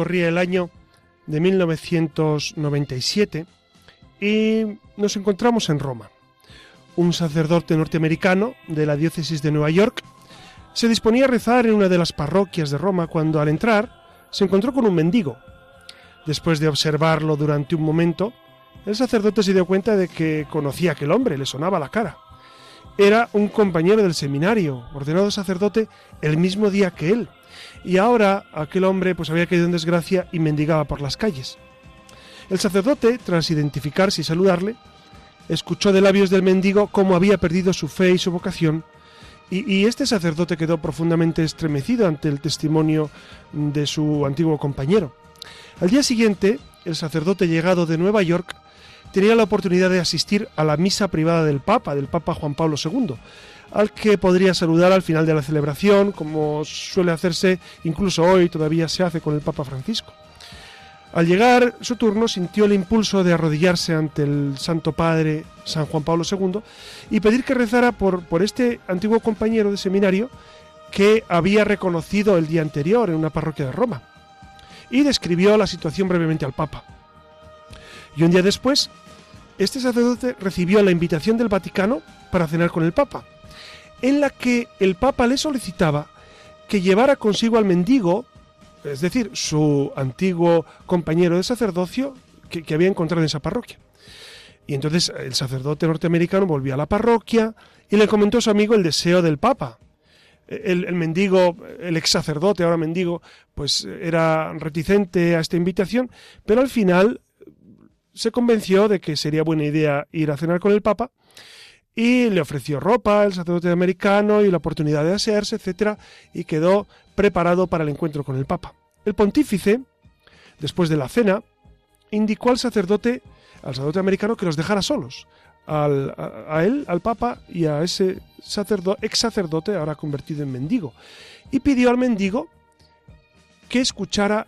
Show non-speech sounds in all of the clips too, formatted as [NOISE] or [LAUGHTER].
Corría el año de 1997 y nos encontramos en Roma. Un sacerdote norteamericano de la diócesis de Nueva York se disponía a rezar en una de las parroquias de Roma cuando al entrar se encontró con un mendigo. Después de observarlo durante un momento, el sacerdote se dio cuenta de que conocía a aquel hombre, le sonaba la cara. Era un compañero del seminario, ordenado sacerdote el mismo día que él, y ahora aquel hombre pues había caído en desgracia y mendigaba por las calles. El sacerdote, tras identificarse y saludarle, escuchó de labios del mendigo cómo había perdido su fe y su vocación, y, y, este sacerdote quedó profundamente estremecido ante el testimonio de su antiguo compañero. Al día siguiente, el sacerdote llegado de Nueva York tenía la oportunidad de asistir a la misa privada del Papa, del Papa Juan Pablo II, al que podría saludar al final de la celebración, como suele hacerse incluso hoy, todavía se hace con el Papa Francisco. Al llegar su turno sintió el impulso de arrodillarse ante el Santo Padre San Juan Pablo II y pedir que rezara por, por este antiguo compañero de seminario que había reconocido el día anterior en una parroquia de Roma. Y describió la situación brevemente al Papa. Y un día después, este sacerdote recibió la invitación del Vaticano para cenar con el Papa en la que el Papa le solicitaba que llevara consigo al mendigo, es decir, su antiguo compañero de sacerdocio que, había encontrado en esa parroquia. Y entonces el sacerdote norteamericano volvió a la parroquia y le comentó a su amigo el deseo del Papa. El, el, mendigo, el ex sacerdote, ahora mendigo, pues era reticente a esta invitación, pero al final se convenció de que sería buena idea ir a cenar con el Papa y le ofreció ropa el sacerdote americano y la oportunidad de asearse, etc. y quedó preparado para el encuentro con el Papa. El pontífice, después de la cena, indicó al sacerdote, al sacerdote americano, que los dejara solos, al, a, él, al Papa y a ese sacerdote, ex sacerdote, ahora convertido en mendigo, y pidió al mendigo que escuchara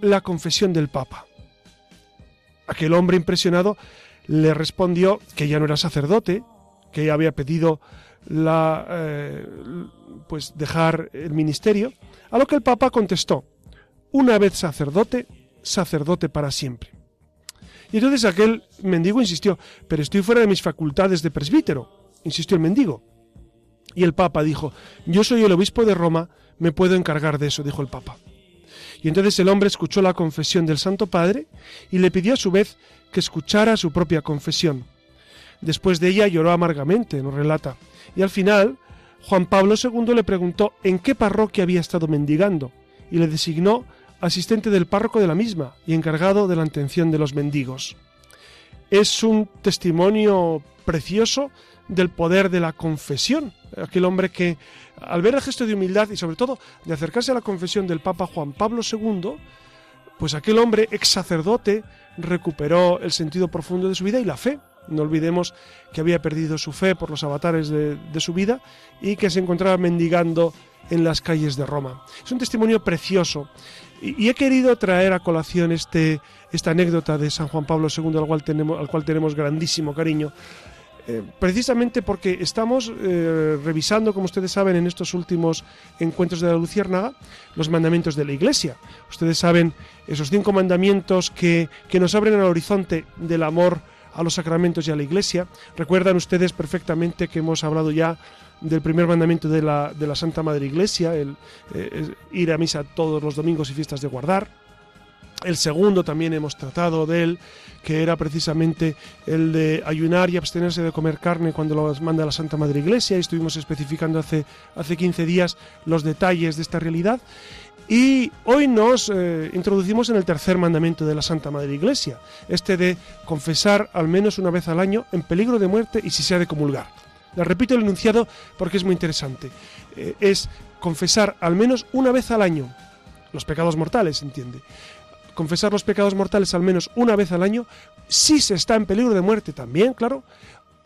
la confesión del Papa. Aquel hombre impresionado le respondió que ya no era sacerdote, que había pedido la, eh, pues dejar el ministerio, a lo que el Papa contestó, una vez sacerdote, sacerdote para siempre. Y entonces aquel mendigo insistió, pero estoy fuera de mis facultades de presbítero, insistió el mendigo. Y el Papa dijo, yo soy el obispo de Roma, me puedo encargar de eso, dijo el Papa. Y entonces el hombre escuchó la confesión del Santo Padre y le pidió a su vez que escuchara su propia confesión. Después de ella lloró amargamente, nos relata. Y al final, Juan Pablo II le preguntó en qué parroquia había estado mendigando y le designó asistente del párroco de la misma y encargado de la atención de los mendigos. Es un testimonio precioso del poder de la confesión. Aquel hombre que, al ver el gesto de humildad y sobre todo de acercarse a la confesión del Papa Juan Pablo II, pues aquel hombre ex sacerdote recuperó el sentido profundo de su vida y la fe. No olvidemos que había perdido su fe por los avatares de, su vida y que se encontraba mendigando en las calles de Roma. Es un testimonio precioso y, he querido traer a colación este, esta anécdota de San Juan Pablo II al cual tenemos, al cual tenemos grandísimo cariño. Eh, precisamente porque estamos eh, revisando, como ustedes saben, en estos últimos encuentros de la Luciérnaga, los mandamientos de la Iglesia. Ustedes saben esos cinco mandamientos que, que nos abren el horizonte del amor a los sacramentos y a la Iglesia. Recuerdan ustedes perfectamente que hemos hablado ya del primer mandamiento de la, de la Santa Madre Iglesia, el eh, ir a misa todos los domingos y fiestas de guardar. El segundo también hemos tratado de él, que era precisamente el de ayunar y abstenerse de comer carne cuando lo manda la Santa Madre Iglesia, y estuvimos especificando hace, hace 15 días los detalles de esta realidad. Y hoy nos eh, introducimos en el tercer mandamiento de la Santa Madre Iglesia, este de confesar al menos una vez al año en peligro de muerte y si se ha de comulgar. Le repito el enunciado porque es muy interesante. Eh, es confesar al menos una vez al año los pecados mortales, entiende. Confesar los pecados mortales al menos una vez al año, si se está en peligro de muerte también, claro,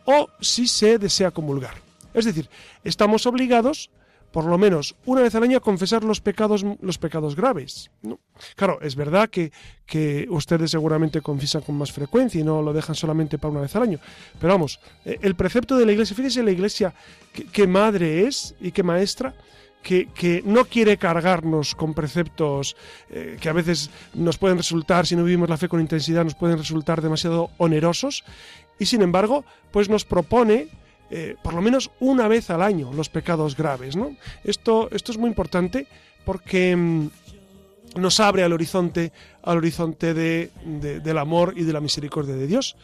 o si se desea comulgar. Es decir, estamos obligados por lo menos una vez al año confesar los pecados, los pecados graves. Claro, es verdad que, que, ustedes seguramente confiesan con más frecuencia y no lo dejan solamente para una vez al año. Pero vamos, eh, el precepto de la iglesia, fíjese la iglesia qué madre es y qué maestra, que, que, no quiere cargarnos con preceptos eh, que a veces nos pueden resultar, si no vivimos la fe con intensidad, nos pueden resultar demasiado onerosos. Y sin embargo, pues nos propone eh, por lo menos una vez al año los pecados graves. ¿no? Esto, esto es muy importante porque mm, nos abre al horizonte, al horizonte de, de, del amor y de la misericordia de Dios.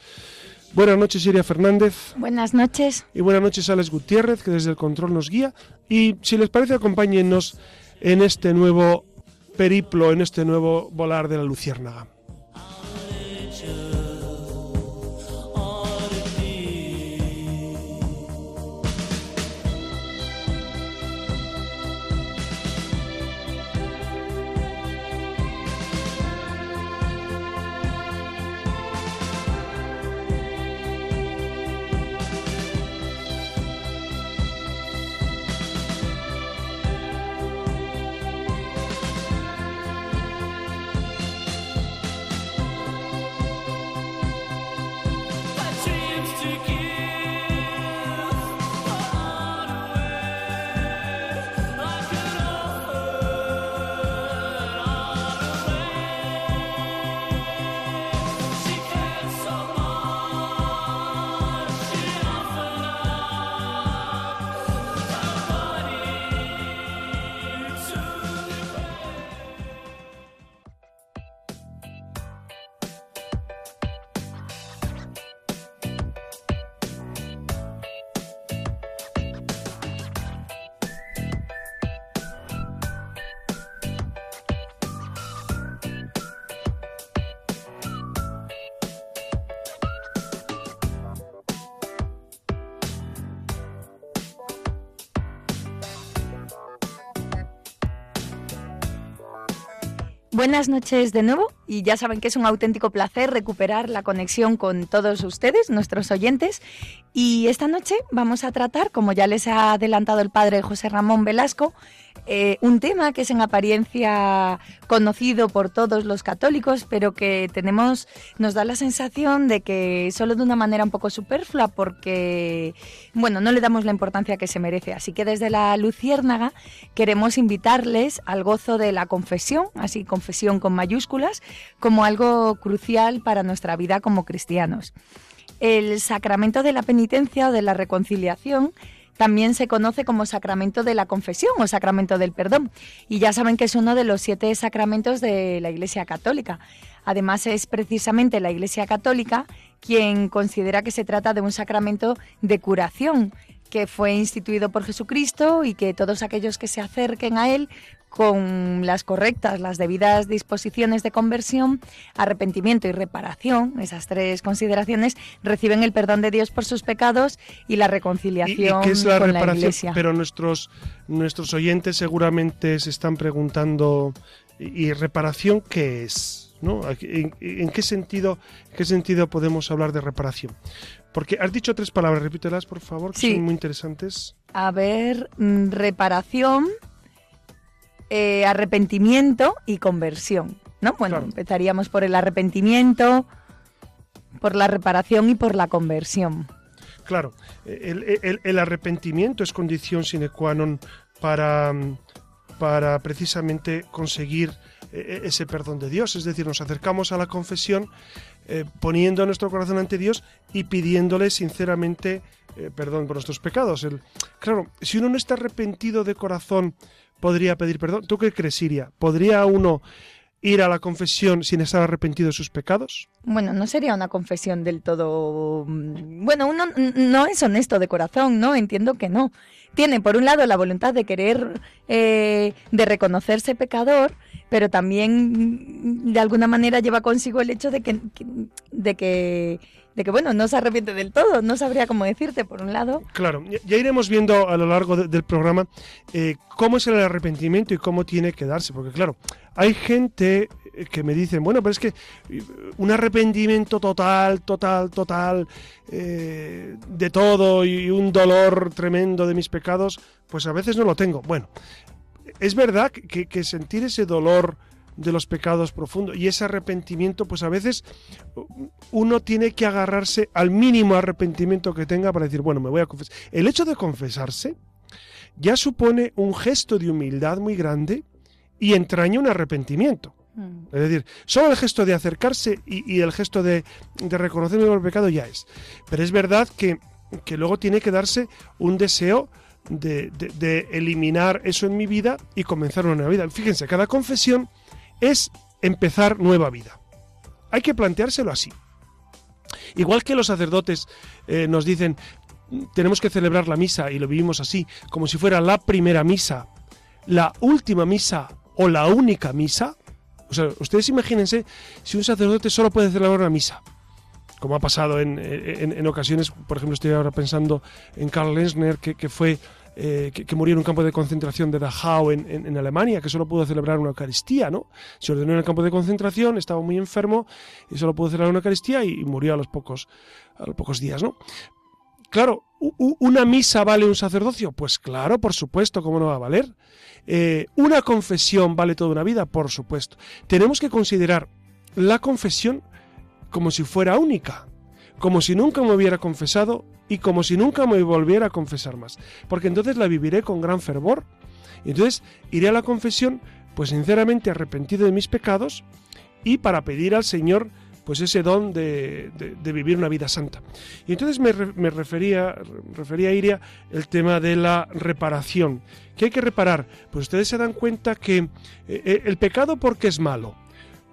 Buenas noches, Iria Fernández. Buenas noches. Y buenas noches, Alex Gutiérrez, que desde el control nos guía. Y si les parece, acompáñennos en este nuevo periplo, en este nuevo volar de la Luciérnaga. Buenas noches de nuevo y ya saben que es un auténtico placer recuperar la conexión con todos ustedes, nuestros oyentes. Y esta noche vamos a tratar, como ya les ha adelantado el padre José Ramón Velasco, eh, un tema que es en apariencia conocido por todos los católicos, pero que tenemos, nos da la sensación de que solo de una manera un poco superflua, porque, bueno, no le damos la importancia que se merece. Así que desde la Luciérnaga queremos invitarles al gozo de la confesión, así confesión con mayúsculas, como algo crucial para nuestra vida como cristianos. El sacramento de la penitencia o de la reconciliación también se conoce como sacramento de la confesión o sacramento del perdón. Y ya saben que es uno de los siete sacramentos de la Iglesia Católica. Además es precisamente la Iglesia Católica quien considera que se trata de un sacramento de curación que fue instituido por Jesucristo y que todos aquellos que se acerquen a él con las correctas, las debidas disposiciones de conversión, arrepentimiento y reparación, esas tres consideraciones, reciben el perdón de Dios por sus pecados y la reconciliación ¿Y, qué es la con reparación? la Iglesia. Pero nuestros, nuestros oyentes seguramente se están preguntando, ¿y reparación qué es? ¿No? ¿En, en qué sentido, qué sentido podemos hablar de reparación? Porque has dicho tres palabras, repítelas por favor, que Sí. son muy interesantes. A ver, mm, reparación, eh, arrepentimiento y conversión. ¿no? Bueno, Claro. empezaríamos por el arrepentimiento, por la reparación y por la conversión. Claro, el, el- el arrepentimiento es condición sine qua non para, para precisamente conseguir eh, ese perdón de Dios. Es decir, nos acercamos a la confesión eh, poniendo nuestro corazón ante Dios y pidiéndole sinceramente eh, perdón por nuestros pecados. El- claro, si uno no está arrepentido de corazón, podría pedir perdón. ¿Tú qué crees, Siria? ¿Podría uno ir a la confesión sin estar arrepentido de sus pecados? Bueno, no sería una confesión del todo... Mm, bueno, uno no es honesto de corazón, ¿no? Entiendo que no. Tiene, por un lado, la voluntad de querer, eh, de reconocerse pecador, pero también, mm, de alguna manera, lleva consigo el hecho de que, de que de que, bueno, no se arrepiente del todo, no sabría cómo decirte, por un lado. Claro, ya iremos viendo a lo largo del programa eh, cómo es el arrepentimiento y cómo tiene que darse, porque claro, hay gente eh, que me dicen, bueno, pero es que eh, un arrepentimiento total, total, total, de todo y un dolor tremendo de mis pecados, pues a veces no lo tengo. Bueno, es verdad que sentir ese dolor de los pecados profundos. Y ese arrepentimiento, pues a veces uno tiene que agarrarse al mínimo arrepentimiento que tenga para decir, bueno, me voy a confesar. El hecho de confesarse ya supone un gesto de humildad muy grande y entraña un arrepentimiento. Mm. Es decir, solo el gesto de acercarse y, el gesto de, de reconocer el pecado ya es. Pero es verdad que, que luego tiene que darse un deseo de, de, eliminar eso en mi vida y comenzar una nueva vida. Fíjense, cada confesión es empezar nueva vida. Hay que planteárselo así. Igual que los sacerdotes eh, nos dicen, tenemos que celebrar la misa y lo vivimos así, como si fuera la primera misa, la última misa o la única misa. O sea, ustedes imagínense si un sacerdote solo puede celebrar una misa, como ha pasado en, ocasiones, por ejemplo, estoy ahora pensando en Karl Lenzner, que fue eh, que, murió en un campo de concentración de Dachau en, Alemania, que solo pudo celebrar una Eucaristía, ¿no? Se ordenó en el campo de concentración, estaba muy enfermo y solo pudo celebrar una Eucaristía y, murió a los pocos, a los pocos días, ¿no? Claro, ¿una misa vale un sacerdocio? Pues claro, por supuesto, ¿cómo no va a valer? Eh, ¿Una confesión vale toda una vida? Por supuesto. Tenemos que considerar la confesión como si fuera única, como si nunca me hubiera confesado y como si nunca me volviera a confesar más, porque entonces la viviré con gran fervor. Y entonces iré a la confesión, pues sinceramente arrepentido de mis pecados y para pedir al Señor pues ese don de, vivir una vida santa. Y entonces me, refería, refería a Iria el tema de la reparación. ¿Qué hay que reparar? Pues ustedes se dan cuenta que eh, eh, el pecado porque es malo,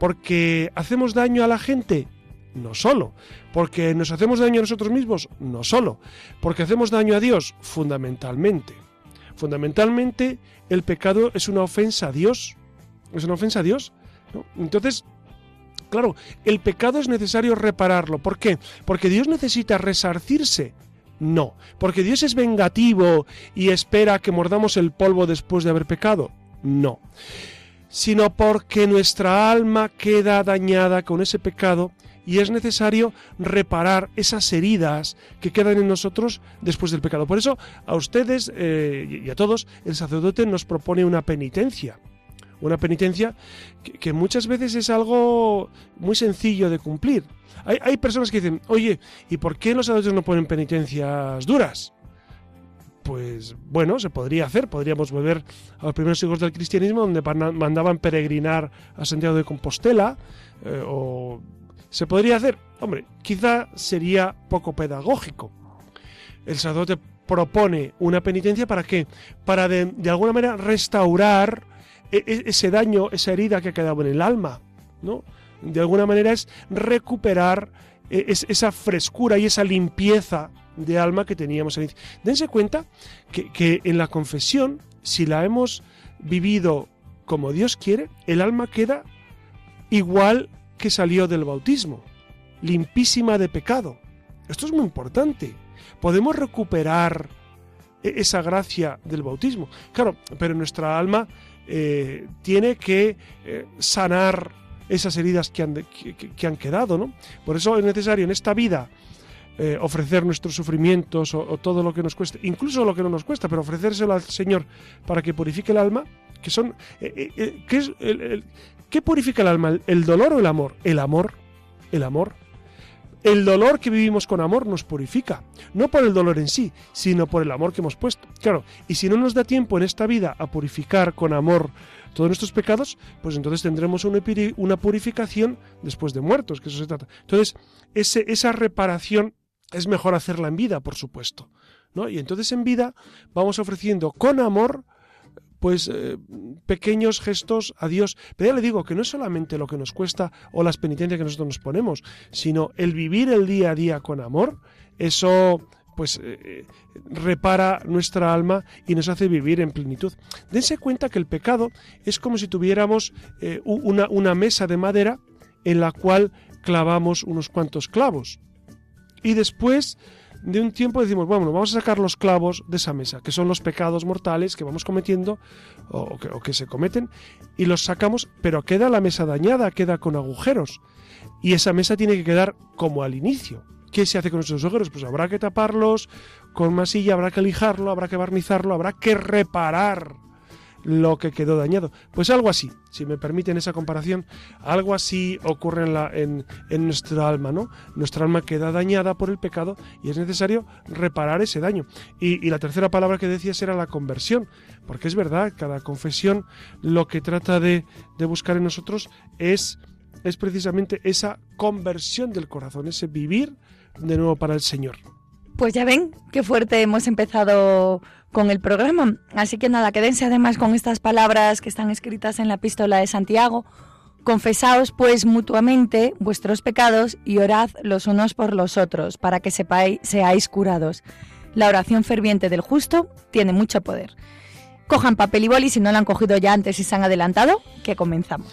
porque hacemos daño a la gente, no solo. Porque nos hacemos daño a nosotros mismos, no solo. Porque hacemos daño a Dios, fundamentalmente. Fundamentalmente, el pecado es una ofensa a Dios. Es una ofensa a Dios. Entonces, claro, el pecado es necesario repararlo. ¿Por qué? Porque Dios necesita resarcirse. No, porque Dios es vengativo y espera que mordamos el polvo después de haber pecado. No, sino porque nuestra alma queda dañada con ese pecado y es necesario reparar esas heridas que quedan en nosotros después del pecado. Por eso a ustedes eh, y a todos el sacerdote nos propone una penitencia. Una penitencia que, muchas veces es algo muy sencillo de cumplir. Hay, hay personas que dicen, oye, ¿y por qué los sacerdotes no ponen penitencias duras? pues bueno, se podría hacer. Podríamos volver a los primeros siglos del cristianismo, donde mandaban peregrinar a Santiago de Compostela, eh, o ¿Se podría hacer? Hombre, quizá sería poco pedagógico. El sacerdote propone una penitencia para qué? Para de, alguna manera restaurar e, e, ese daño, esa herida que ha quedado en el alma, ¿no? De alguna manera es recuperar e, esa frescura y esa limpieza de alma que teníamos en Dense cuenta que, que en la confesión, si la hemos vivido como Dios quiere, el alma queda igual que salió del bautismo, limpísima de pecado. Esto es muy importante. Podemos recuperar e-, esa gracia del bautismo. Claro, pero nuestra alma eh, tiene que eh, sanar esas heridas que han, que, han, quedado, ¿no? Por eso es necesario en esta vida eh, ofrecer nuestros sufrimientos o, todo lo que nos cueste, incluso lo que no nos cuesta, pero ofrecérselo al Señor para que purifique el alma, que son, que es el, ¿Qué purifica el alma? ¿El dolor o el amor? El amor. El amor. El dolor que vivimos con amor nos purifica, no por el dolor en sí, sino por el amor que hemos puesto. Claro, y si no nos da tiempo en esta vida a purificar con amor todos nuestros pecados, pues entonces tendremos una purificación después de muertos, que eso se trata. Entonces, esa reparación es mejor hacerla en vida, por supuesto. ¿no? Y entonces en vida vamos ofreciendo con amor pues eh, pequeños gestos a Dios. Pero ya le digo que no es solamente lo que nos cuesta o las penitencias que nosotros nos ponemos, sino el vivir el día a día con amor, eso pues eh, eh, repara nuestra alma y nos hace vivir en plenitud. Dense cuenta que el pecado es como si tuviéramos una, una mesa de madera en la cual clavamos unos cuantos clavos. Y después de un tiempo decimos, bueno, vamos a sacar los clavos de esa mesa, que son los pecados mortales que vamos cometiendo o que, se cometen, y los sacamos, pero queda la mesa dañada, queda con agujeros. Y esa mesa tiene que quedar como al inicio. ¿Qué se hace con esos agujeros? Pues habrá que taparlos con masilla, habrá que lijarlo, habrá que barnizarlo, habrá que reparar lo que quedó dañado. Pues algo así, si me permiten esa comparación, algo así ocurre en, la, en, nuestra alma, ¿no? Nuestra alma queda dañada por el pecado y es necesario reparar ese daño. Y, la tercera palabra que decías era la conversión, porque es verdad, cada confesión lo que trata de, de buscar en nosotros es, es precisamente esa conversión del corazón, ese vivir de nuevo para el Señor. Pues ya ven qué fuerte hemos empezado con el programa. Así que nada, quédense además con estas palabras que están escritas en la epístola de Santiago. Confesaos pues mutuamente vuestros pecados y orad los unos por los otros para que sepáis, seáis curados. La oración ferviente del justo tiene mucho poder. Cojan papel y boli si no lo han cogido ya antes y se han adelantado, que comenzamos.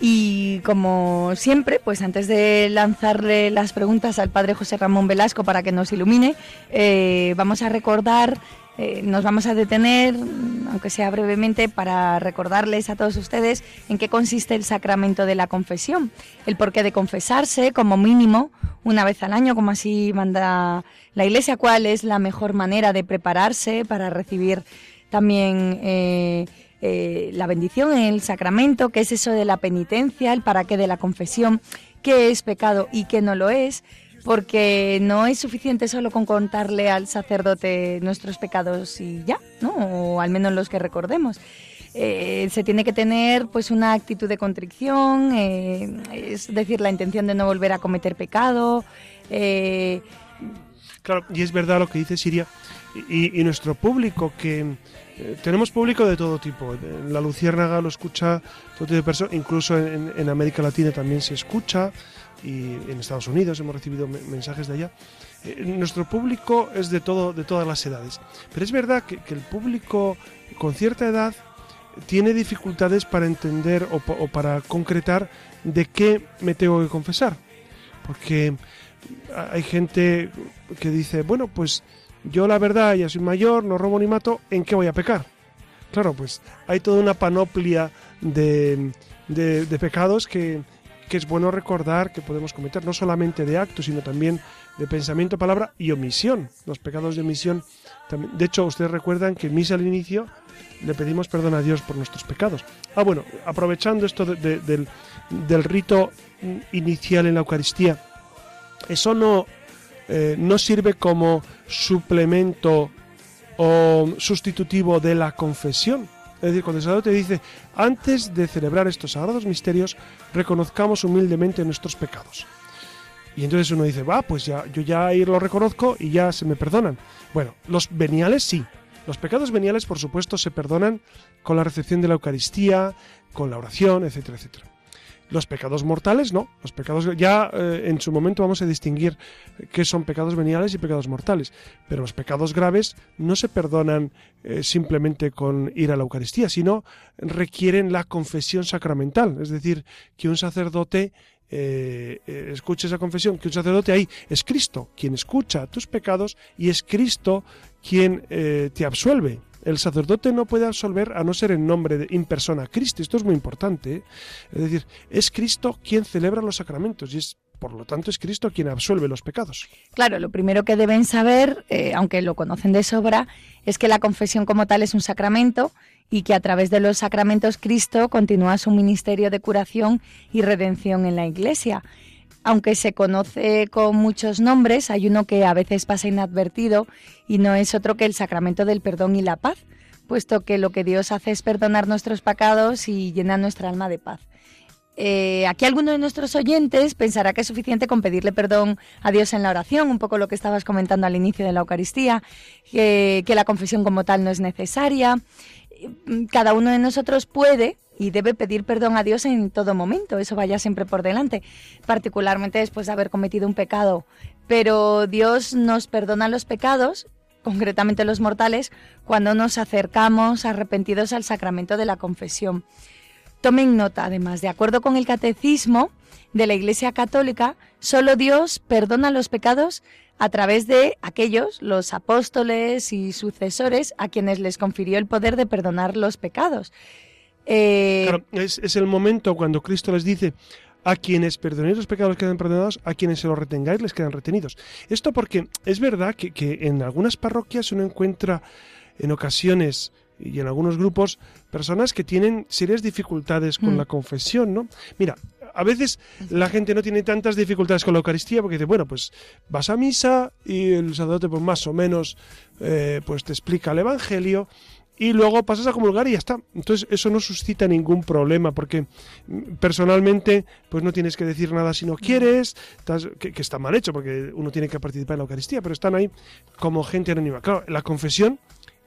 Y como siempre, pues antes de lanzarle las preguntas al padre José Ramón Velasco para que nos ilumine, eh, vamos a recordar, eh, nos vamos a detener, aunque sea brevemente, para recordarles a todos ustedes en qué consiste el sacramento de la confesión, el porqué de confesarse como mínimo una vez al año, como así manda la Iglesia, cuál es la mejor manera de prepararse para recibir también eh, eh, la bendición, el sacramento, qué es eso de la penitencia, el para qué de la confesión, qué es pecado y qué no lo es, porque no es suficiente solo con contarle al sacerdote nuestros pecados y ya, ¿no? O al menos los que recordemos. Eh, se tiene que tener pues una actitud de contrición, eh, es decir, la intención de no volver a cometer pecado. Claro, y es verdad lo que dice Siria, y nuestro público que eh, tenemos público de todo tipo. la Luciérnaga lo escucha todo tipo de personas, incluso en, América Latina también se escucha y en Estados Unidos hemos recibido mensajes de allá. Eh, nuestro público es de todo, de todas las edades. Pero es verdad que, el público con cierta edad tiene dificultades para entender o, o para concretar de qué me tengo que confesar. Porque hay gente que dice, bueno, pues yo la verdad ya soy mayor, no robo ni mato, ¿en qué voy a pecar? Claro, pues hay toda una panoplia de, de, pecados que, que, es bueno recordar que podemos cometer, no solamente de actos, sino también de pensamiento, palabra y omisión. Los pecados de omisión, también. de hecho, ustedes recuerdan que en misa al inicio le pedimos perdón a Dios por nuestros pecados. Ah, bueno, aprovechando esto del, del rito inicial en la Eucaristía, eso no eh, no sirve como suplemento o sustitutivo de la confesión. Es decir, cuando el sacerdote dice, antes de celebrar estos sagrados misterios, reconozcamos humildemente nuestros pecados. Y entonces uno dice, va, pues ya, yo ya ahí lo reconozco y ya se me perdonan. Bueno, los veniales sí. Los pecados veniales, por supuesto, se perdonan con la recepción de la Eucaristía, con la oración, etcétera, etcétera. Los pecados mortales no. Los pecados ya eh, en su momento vamos a distinguir qué son pecados veniales y pecados mortales. Pero los pecados graves no se perdonan eh, simplemente con ir a la Eucaristía, sino requieren la confesión sacramental. Es decir, que un sacerdote eh, eh, escuche esa confesión, que un sacerdote ahí es Cristo quien escucha tus pecados y es Cristo quien eh, te absuelve. El sacerdote no puede absolver a no ser en nombre de in persona Cristo. Esto es muy importante. Es decir, es Cristo quien celebra los sacramentos y es por lo tanto, es Cristo quien absuelve los pecados. Claro, lo primero que deben saber, aunque lo conocen de sobra, es que la confesión como tal es un sacramento y que a través de los sacramentos Cristo continúa su ministerio de curación y redención en la Iglesia. Aunque se conoce con muchos nombres, hay uno que a veces pasa inadvertido y no es otro que el sacramento del perdón y la paz, puesto que lo que Dios hace es perdonar nuestros pecados y llenar nuestra alma de paz. Eh, aquí alguno de nuestros oyentes pensará que es suficiente con pedirle perdón a Dios en la oración, un poco lo que estabas comentando al inicio de la Eucaristía, que la confesión como tal no es necesaria cada uno de nosotros puede y debe pedir perdón a Dios en todo momento, eso vaya siempre por delante, particularmente después de haber cometido un pecado. Pero Dios nos perdona los pecados, concretamente los mortales, cuando nos acercamos arrepentidos al sacramento de la confesión. Tomen nota, además, de acuerdo con el catecismo de la Iglesia Católica, solo Dios perdona los pecados a través de aquellos, los apóstoles y sucesores, a quienes les confirió el poder de perdonar los pecados. Eh, claro, es, el momento cuando Cristo les dice, a quienes perdonéis los pecados quedan perdonados, a quienes se los retengáis les quedan retenidos. Esto porque es verdad que, en algunas parroquias uno encuentra en ocasiones y en algunos grupos personas que tienen serias dificultades con mm. la confesión, ¿no? Mira, a veces la gente no tiene tantas dificultades con la Eucaristía porque dice, bueno, pues vas a misa y el sacerdote pues más o menos eh, pues te explica el Evangelio y luego pasas a comulgar y ya está. Entonces eso no suscita ningún problema porque mm, personalmente pues no tienes que decir nada si no quieres, que, que, está mal hecho porque uno tiene que participar en la Eucaristía, pero están ahí como gente anónima. Claro, la confesión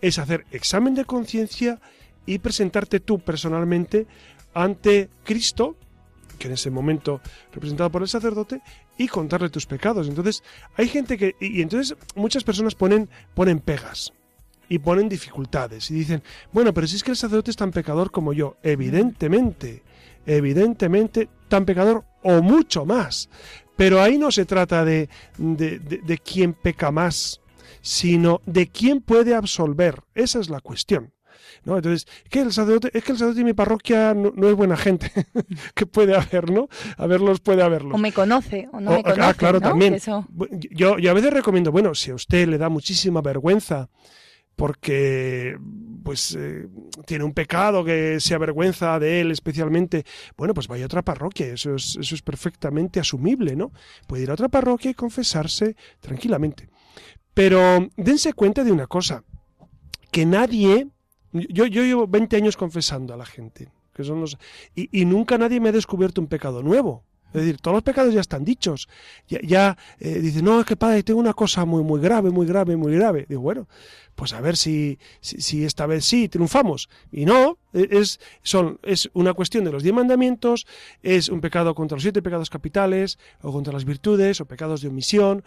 es hacer examen de conciencia y presentarte tú personalmente ante Cristo que en ese momento representado por el sacerdote, y contarle tus pecados. Entonces, hay gente que, y, entonces muchas personas ponen, ponen pegas y ponen dificultades y dicen, bueno, pero si es que el sacerdote es tan pecador como yo, evidentemente, evidentemente tan pecador o mucho más. Pero ahí no se trata de, de, de quién peca más, sino de quién puede absolver. Esa es la cuestión. ¿no? Entonces, que el sacerdote, es que el sacerdote de mi parroquia no, es buena gente, [LAUGHS] que puede haber, ¿no? A verlos puede haberlos. O me conoce, o no me conoce. Ah, claro, también. Yo, yo a veces recomiendo, bueno, si a usted le da muchísima vergüenza, porque pues eh, tiene un pecado que se avergüenza de él especialmente, bueno, pues vaya a otra parroquia, eso es, eso es perfectamente asumible, ¿no? Puede ir a otra parroquia y confesarse tranquilamente. Pero dense cuenta de una cosa, que nadie yo, yo llevo 20 años confesando a la gente, que son los, y, nunca nadie me ha descubierto un pecado nuevo. Es decir, todos los pecados ya están dichos. Ya, ya eh, dice, no, es que padre, tengo una cosa muy, muy grave, muy grave, muy grave. Digo, bueno, pues a ver si, si, esta vez sí triunfamos. Y no, e, es, son, es una cuestión de los diez mandamientos, es un pecado contra los siete pecados capitales, o contra las virtudes, o pecados de omisión,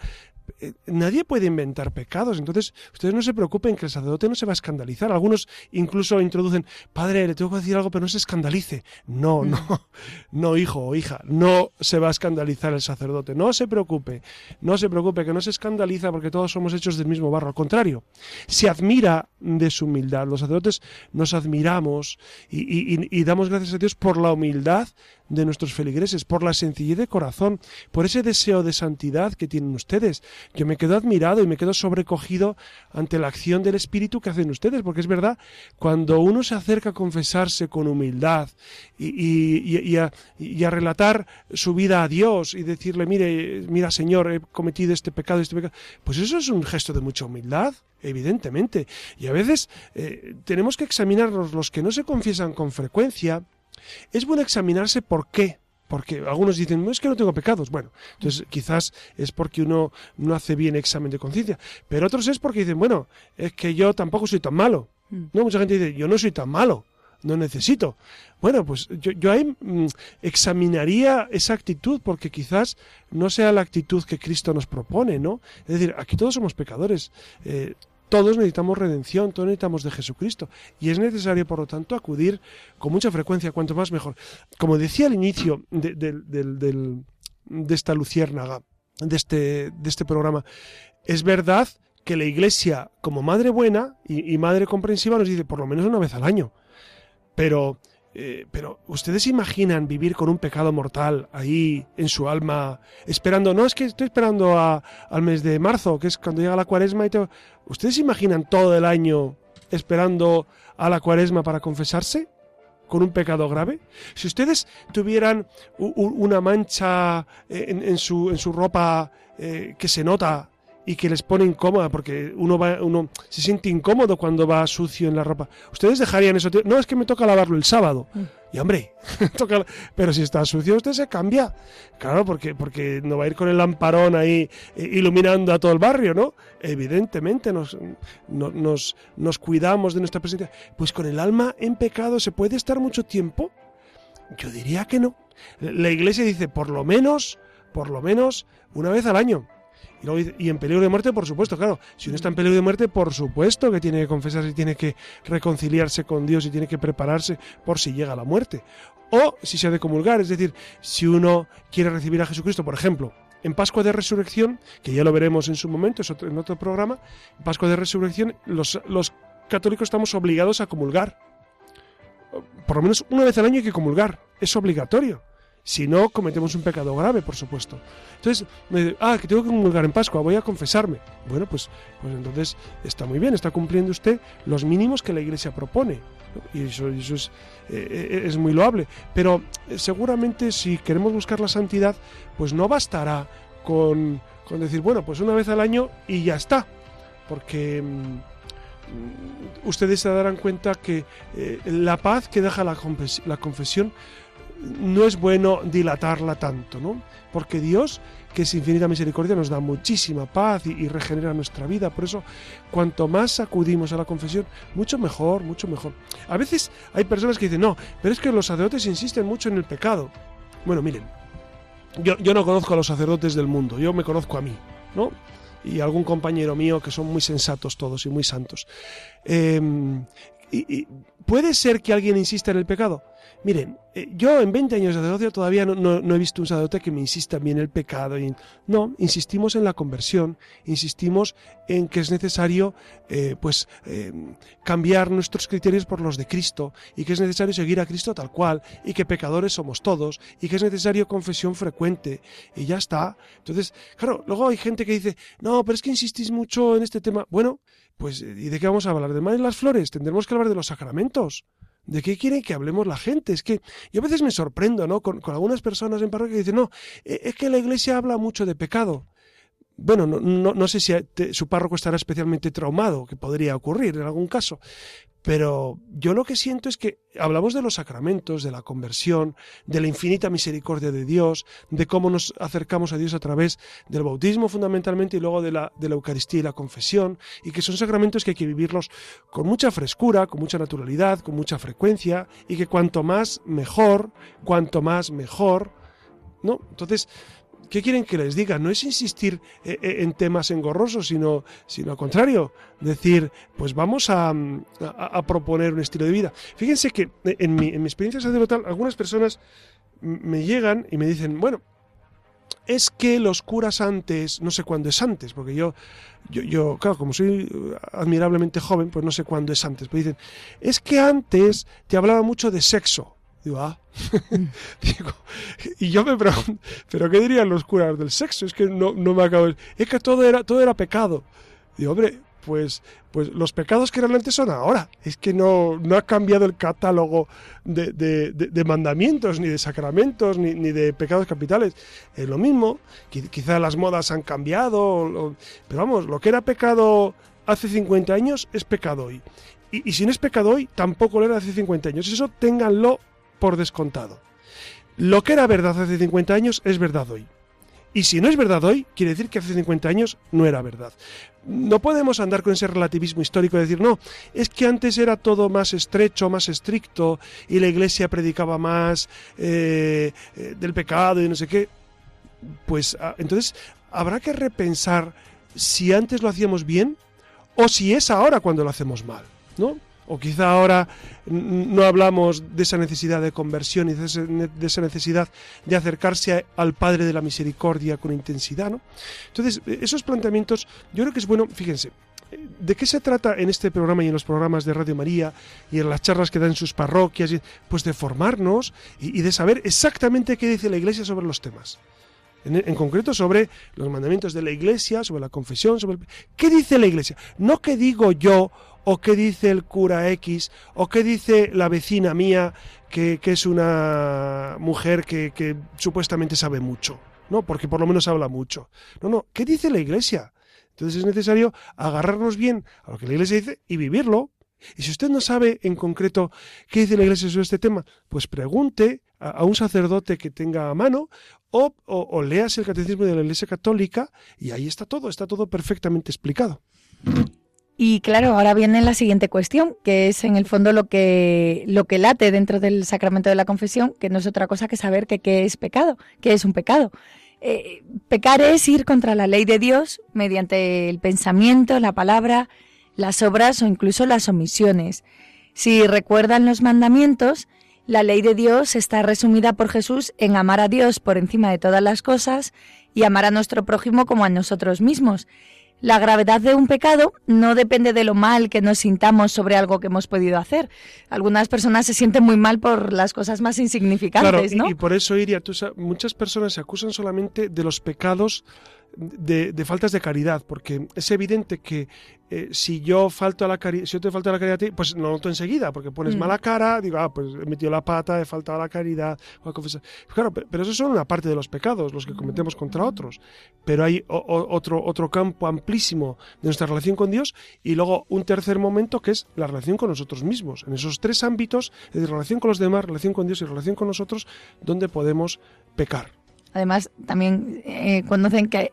eh, nadie puede inventar pecados. Entonces, ustedes no se preocupen que el sacerdote no se va a escandalizar. Algunos incluso introducen, padre, le tengo que decir algo, pero no se escandalice. No, mm. no, no, hijo o hija, no se va a escandalizar el sacerdote. No se preocupe, no se preocupe, que no se escandaliza porque todos somos hechos del mismo barro. Al contrario, se admira de su humildad. Los sacerdotes nos admiramos y damos gracias a Dios por la humildad de nuestros feligreses, por la sencillez de corazón, por ese deseo de santidad que tienen ustedes. Yo me quedo admirado y me quedo sobrecogido ante la acción del Espíritu que hacen ustedes, porque es verdad, cuando uno se acerca a confesarse con humildad y, a, relatar su vida a Dios y decirle, mire, mira Señor, he cometido este pecado, este pecado, pues eso es un gesto de mucha humildad evidentemente. Y a veces eh, tenemos que examinarnos los que no se confiesan con frecuencia, es bueno examinarse por qué. Porque algunos dicen, no es que no tengo pecados. Bueno, entonces quizás es porque uno no hace bien examen de conciencia. Pero otros es porque dicen, bueno, es que yo tampoco soy tan malo. Mm. No, mucha gente dice, yo no soy tan malo, no necesito. Bueno, pues yo, ahí mm, examinaría esa actitud porque quizás no sea la actitud que Cristo nos propone, ¿no? Es decir, aquí todos somos pecadores. Eh, todos necesitamos redención, todos necesitamos de Jesucristo. Y es necesario, por lo tanto, acudir con mucha frecuencia, cuanto más mejor. Como decía al inicio de, de esta luciérnaga, de este, de este programa, es verdad que la Iglesia, como madre buena y, y madre comprensiva, nos dice por lo menos una vez al año. Pero eh, pero ustedes imaginan vivir con un pecado mortal ahí en su alma, esperando, no es que estoy esperando al mes de marzo, que es cuando llega la cuaresma y. ¿Ustedes imaginan todo el año esperando a la cuaresma para confesarse? con un pecado grave? Si ustedes tuvieran una mancha en, su, en su ropa eh, que se nota y que les pone incómoda porque uno va uno se siente incómodo cuando va sucio en la ropa. Ustedes dejarían eso, no es que me toca lavarlo el sábado. Mm. Y hombre, [LAUGHS] toca, pero si está sucio usted se cambia. Claro, porque porque no va a ir con el lamparón ahí eh, iluminando a todo el barrio, ¿no? Evidentemente nos, nos, nos cuidamos de nuestra presencia. Pues con el alma en pecado se puede estar mucho tiempo. Yo diría que no. La iglesia dice por lo menos, por lo menos una vez al año. Y, en peligro de muerte, por supuesto, claro. Si uno está en peligro de muerte, por supuesto que tiene que confesarse, tiene que reconciliarse con Dios y tiene que prepararse por si llega la muerte. O si se ha de comulgar, es decir, si uno quiere recibir a Jesucristo, por ejemplo, en Pascua de Resurrección, que ya lo veremos en su momento, es en otro programa, en Pascua de Resurrección, los, los católicos estamos obligados a comulgar. Por lo menos una vez al año hay que comulgar, es obligatorio. Si no, cometemos un pecado grave, por supuesto. Entonces, me dice, ah, que tengo que comulgar en Pascua, voy a confesarme. Bueno, pues, pues entonces está muy bien, está cumpliendo usted los mínimos que la Iglesia propone. Y eso, eso es, eh, eh, es muy loable. Pero eh, seguramente si queremos buscar la santidad, pues no bastará con, con decir, bueno, pues una vez al año y ya está. Porque mm, ustedes se darán cuenta que la paz que deja la, la confesión no es bueno dilatarla tanto, ¿no? Porque Dios, que es infinita misericordia, nos da muchísima paz y, regenera nuestra vida. Por eso, cuanto más acudimos a la confesión, mucho mejor, mucho mejor. A veces hay personas que dicen, no, pero es que los sacerdotes insisten mucho en el pecado. Bueno, miren, yo, no conozco a los sacerdotes del mundo, yo me conozco a mí, ¿no? Y algún compañero mío que son muy sensatos todos y muy santos. Em, ¿Puede ser que alguien insista en el pecado? Miren, eh, yo en 20 años de sacerdocio todavía no, he visto un sacerdote que me insista bien en el pecado. Y, no, insistimos en la conversión, insistimos en que es necesario eh, pues eh, cambiar nuestros criterios por los de Cristo y que es necesario seguir a Cristo tal cual y que pecadores somos todos y que es necesario confesión frecuente y ya está. Entonces, claro, luego hay gente que dice, no, pero es que insistís mucho en este tema. Bueno, pues ¿y de qué vamos a hablar? ¿De más las flores? Tendremos que hablar de los sacramentos. ¿De qué quieren que hablemos la gente? Es que yo a veces me sorprendo, ¿no? Con, algunas personas en parroquia que dicen, no, e, es que la iglesia habla mucho de pecado. Bueno, no, no, no sé si su párroco estará especialmente traumado, que podría ocurrir en algún caso, pero yo lo que siento es que hablamos de los sacramentos, de la conversión, de la infinita misericordia de Dios, de cómo nos acercamos a Dios a través del bautismo fundamentalmente y luego de la, de la Eucaristía y la confesión, y que son sacramentos que hay que vivirlos con mucha frescura, con mucha naturalidad, con mucha frecuencia, y que cuanto más mejor, cuanto más mejor, ¿no? Entonces, ¿Qué quieren que les diga? No es insistir eh, eh, en temas engorrosos, sino, sino al contrario, decir, pues vamos a, proponer un estilo de vida. Fíjense que en mi, en mi experiencia sacerdotal, algunas personas me llegan y me dicen, bueno, es que los curas antes, no sé cuándo es antes, porque yo, yo, yo, claro, como soy admirablemente joven, pues no sé cuándo es antes, pero dicen, es que antes te hablaba mucho de sexo. Digo, ah. [LAUGHS] y yo me pregunto, ¿pero qué dirían los curas del sexo? Es que no, no me acabo de... Es que todo era, todo era pecado. Digo, hombre, pues, pues los pecados que antes son ahora. Es que no, no ha cambiado el catálogo de, de, mandamientos, ni de sacramentos, ni, ni, de pecados capitales. Es lo mismo. Quizá las modas han cambiado, pero vamos, lo que era pecado hace 50 años es pecado hoy. Y, y si no es pecado hoy, tampoco lo era hace 50 años. Eso ténganlo por descontado. Lo que era verdad hace 50 años es verdad hoy. Y si no es verdad hoy, quiere decir que hace 50 años no era verdad. No podemos andar con ese relativismo histórico de decir, no, es que antes era todo más estrecho, más estricto, y la iglesia predicaba más eh, eh, del pecado y no sé qué. Pues ah, entonces habrá que repensar si antes lo hacíamos bien o si es ahora cuando lo hacemos mal, ¿no? O quizá ahora no hablamos de esa necesidad de conversión y de esa necesidad de acercarse al Padre de la Misericordia con intensidad, ¿no? Entonces, esos planteamientos, yo creo que es bueno, fíjense, ¿De qué se trata en este programa y en los programas de Radio María y en las charlas que dan en sus parroquias? Pues de formarnos y, de saber exactamente qué dice la Iglesia sobre los temas. En, concreto sobre los mandamientos de la Iglesia, sobre la confesión, sobre... ¿Qué dice la Iglesia? No qué digo yo o qué dice el cura X o qué dice la vecina mía que, es una mujer que, que supuestamente sabe mucho. No, porque por lo menos habla mucho. No, no, ¿qué dice la Iglesia? Entonces es necesario agarrarnos bien a lo que la Iglesia dice y vivirlo. Y si usted no sabe en concreto qué dice la Iglesia sobre este tema, pues pregunte a, un sacerdote que tenga a mano o, o, leas el catecismo de la Iglesia Católica y ahí está todo, está todo perfectamente explicado. Y claro, ahora viene la siguiente cuestión, que es en el fondo lo que, lo que late dentro del sacramento de la confesión, que no es otra cosa que saber que qué es pecado, qué es un pecado. Eh, pecar es ir contra la ley de Dios mediante el pensamiento, la palabra, las obras o incluso las omisiones. Si recuerdan los mandamientos, la ley de Dios está resumida por Jesús en amar a Dios por encima de todas las cosas y amar a nuestro prójimo como a nosotros mismos. La gravedad de un pecado no depende de lo mal que nos sintamos sobre algo que hemos podido hacer. Algunas personas se sienten muy mal por las cosas más insignificantes, ¿no? Y, por eso, Iria, muchas personas se acusan solamente de los pecados de, de, faltas de caridad, porque es evidente que eh, si yo falto a la caridad, si yo te falto a la caridad, pues no lo noto enseguida, porque pones mm. mala cara, digo, ah, pues he metido la pata, he faltado a la caridad, o a confesar. Claro, pero, eso son una parte de los pecados, los que cometemos contra otros. Pero hay otro, otro campo amplísimo de nuestra relación con Dios y luego un tercer momento que es la relación con nosotros mismos. En esos tres ámbitos, de relación con los demás, relación con Dios y relación con nosotros, donde podemos pecar. Además, también eh, conocen que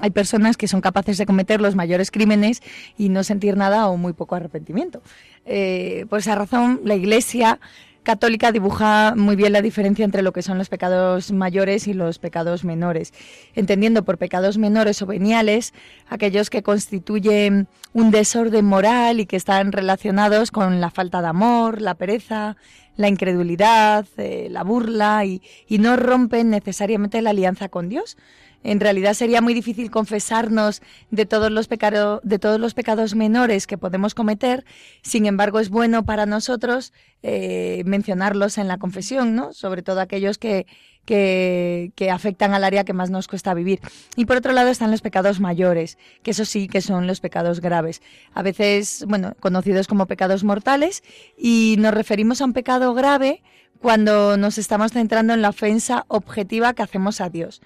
hay personas que son capaces de cometer los mayores crímenes y no sentir nada o muy poco arrepentimiento. Eh, por esa razón, la Iglesia católica dibuja muy bien la diferencia entre lo que son los pecados mayores y los pecados menores, entendiendo por pecados menores o veniales aquellos que constituyen un desorden moral y que están relacionados con la falta de amor, la pereza, la incredulidad, eh, la burla y, no rompen necesariamente la alianza con Dios. En realidad sería muy difícil confesarnos de todos los pecados de todos los pecados menores que podemos cometer. Sin embargo, es bueno para nosotros eh, mencionarlos en la confesión, ¿no? Sobre todo aquellos que, que, afectan al área que más nos cuesta vivir. Y por otro lado están los pecados mayores, que eso sí que son los pecados graves. A veces, bueno, conocidos como pecados mortales, y nos referimos a un pecado grave cuando nos estamos centrando en la ofensa objetiva que hacemos a Dios.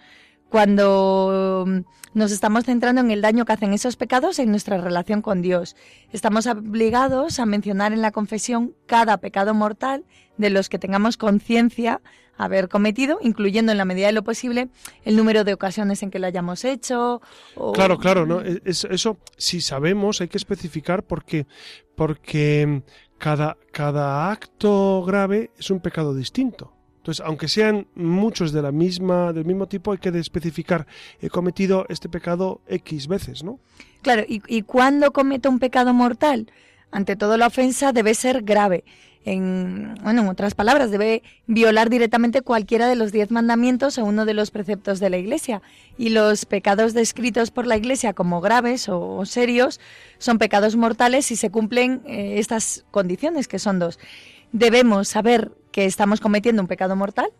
Cuando mm, nos estamos centrando en el daño que hacen esos pecados en nuestra relación con Dios. Estamos obligados a mencionar en la confesión cada pecado mortal de los que tengamos conciencia haber cometido, incluyendo en la medida de lo posible el número de ocasiones en que lo hayamos hecho. Claro, claro, ¿no? eso, si sabemos, hay que especificar porque, porque cada, cada acto grave es un pecado distinto. Entonces, aunque sean muchos de la misma, del mismo tipo, hay que especificar, he cometido este pecado X veces, ¿no? Claro, y, cuando cometo un pecado mortal, ante todo la ofensa debe ser grave en, bueno, en otras palabras, debe violar directamente cualquiera de los diez mandamientos o uno de los preceptos de la Iglesia. Y los pecados descritos por la Iglesia como graves o, serios son pecados mortales si se cumplen eh, estas condiciones, que son dos. Debemos saber que estamos cometiendo un pecado mortal,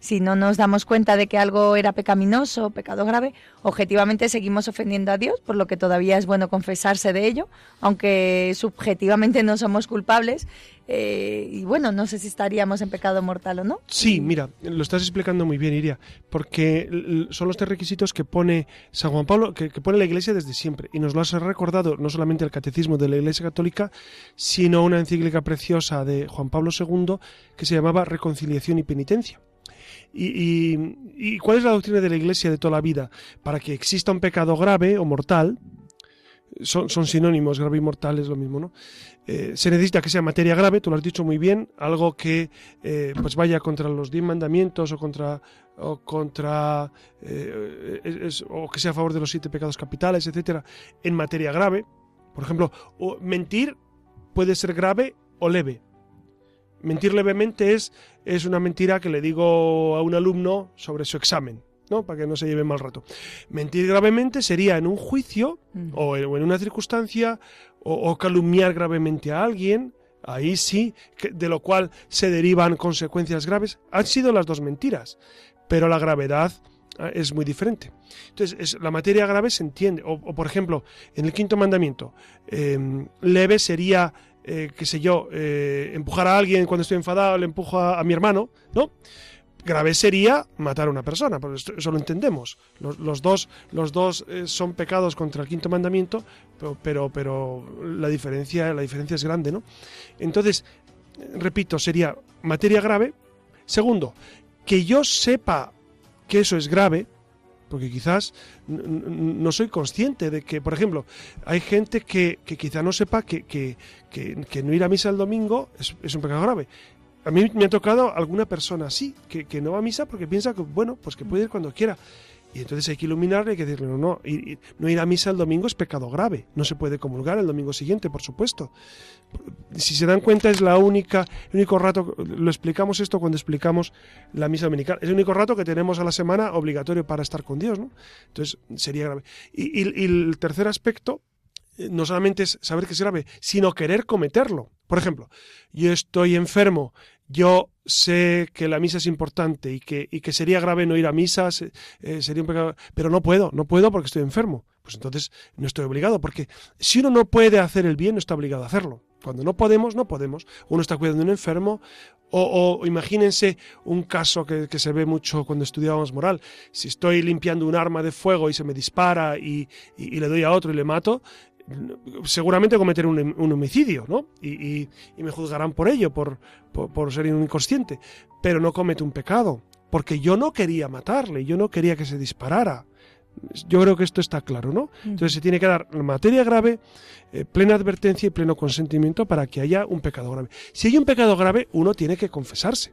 si no nos damos cuenta de que algo era pecaminoso, pecado grave, objetivamente seguimos ofendiendo a Dios, por lo que todavía es bueno confesarse de ello, aunque subjetivamente no somos culpables. Eh, y bueno, no sé si estaríamos en pecado mortal o no. Sí, mira, lo estás explicando muy bien, Iria, porque son los tres requisitos que pone San Juan Pablo, que, que pone la Iglesia desde siempre, y nos lo has recordado no solamente el Catecismo de la Iglesia Católica, sino una encíclica preciosa de Juan Pablo II que se llamaba Reconciliación y Penitencia. Y, cuál es la doctrina de la Iglesia de toda la vida? Para que exista un pecado grave o mortal, son, sinónimos, grave y mortal es lo mismo, ¿no? Eh, se necesita que sea materia grave, tú lo has dicho muy bien, algo que eh, pues vaya contra los diez mandamientos o contra o contra eh, o que sea a favor de los siete pecados capitales, etcétera, en materia grave, Por ejemplo, mentir puede ser grave o leve. Mentir levemente es, es una mentira que le digo a un alumno sobre su examen. ¿no? Para que no se lleve mal rato. Mentir gravemente sería en un juicio o, en, una circunstancia o, calumniar gravemente a alguien. Ahí sí, de lo cual se derivan consecuencias graves. Han sido las dos mentiras, pero la gravedad ah, es muy diferente. Entonces, la materia grave se entiende. O, por ejemplo, en el quinto mandamiento, em, leve sería eh, qué sé yo, eh, empujar a alguien cuando estoy enfadado, le empujo a, mi hermano, ¿no? Grave sería matar a una persona, porque eso lo entendemos. Los, dos, los dos eh, son pecados contra el quinto mandamiento, pero, pero, pero, la, diferencia, la diferencia es grande, ¿no? Entonces, repito, sería materia grave. Segundo, que yo sepa que eso es grave, porque quizás no soy consciente de que, por ejemplo, hay gente que, que quizá no sepa que, que, que, no ir a misa el domingo es, un pecado grave. A mí me ha tocado alguna persona así, que, no va a misa porque piensa que, bueno, pues que puede ir cuando quiera. Y entonces hay que iluminarle hay que decirle, no, no, ir, no ir a misa el domingo es pecado grave. No se puede comulgar el domingo siguiente, por supuesto. Si se dan cuenta, es la única, el único rato, lo explicamos esto cuando explicamos la misa dominical. Es el único rato que tenemos a la semana obligatorio para estar con Dios, ¿no? Entonces sería grave. Y, y el tercer aspecto, eh, no solamente es saber que es grave, sino querer cometerlo. Por ejemplo, yo estoy enfermo, yo sé que la misa es importante y que, y que sería grave no ir a misa, eh, sería un pecado, pero no puedo, no puedo porque estoy enfermo. Pues entonces no estoy obligado, porque si uno no puede hacer el bien, no está obligado a hacerlo. Cuando no podemos, no podemos. Uno está cuidando de un enfermo, o, imagínense un caso que, se ve mucho cuando estudiábamos moral. Si estoy limpiando un arma de fuego y se me dispara y, y le doy a otro y le mato, seguramente cometeré un, homicidio, ¿no? Y, me juzgarán por ello, por, por, ser un inconsciente. Pero no comete un pecado, porque yo no quería matarle, yo no quería que se disparara. Yo creo que esto está claro, ¿no? Entonces se tiene que dar materia grave, eh, plena advertencia y pleno consentimiento para que haya un pecado grave. Si hay un pecado grave, uno tiene que confesarse.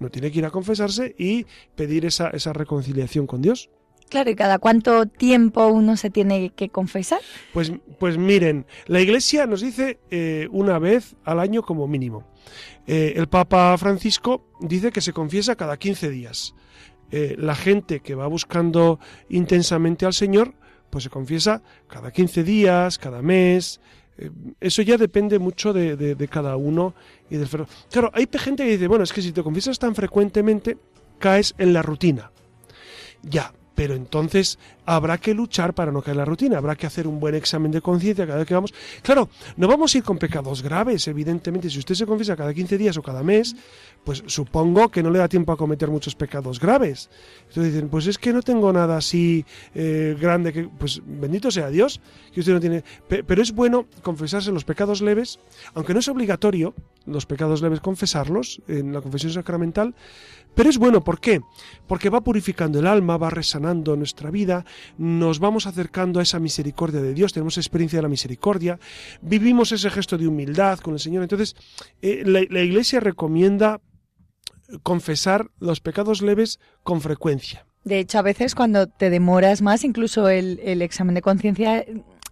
Uno tiene que ir a confesarse y pedir esa, esa reconciliación con Dios. Claro, ¿y cada cuánto tiempo uno se tiene que confesar? Pues, pues miren, la Iglesia nos dice eh, una vez al año como mínimo. Eh, el Papa Francisco dice que se confiesa cada 15 días. Eh, la gente que va buscando intensamente al Señor, pues se confiesa cada 15 días, cada mes. eso ya depende mucho de, cada uno y del Claro, hay gente que dice, bueno, es que si te confiesas tan frecuentemente, caes en la rutina. Ya, pero entonces habrá que luchar para no caer en la rutina, habrá que hacer un buen examen de conciencia cada vez que vamos. Claro, no vamos a ir con pecados graves, evidentemente. Si usted se confiesa cada 15 días o cada mes, pues supongo que no le da tiempo a cometer muchos pecados graves. Entonces dicen, pues es que no tengo nada así eh, grande, que pues bendito sea Dios, que usted no tiene. Pero es bueno confesarse los pecados leves, aunque no es obligatorio los pecados leves confesarlos en la confesión sacramental, pero es bueno, ¿por qué? Porque va purificando el alma, va resanando nuestra vida, nos vamos acercando a esa misericordia de Dios, tenemos experiencia de la misericordia, vivimos ese gesto de humildad con el Señor. Entonces, eh, la, Iglesia recomienda confesar los pecados leves con frecuencia. De hecho, a veces cuando te demoras más, incluso el, el examen de conciencia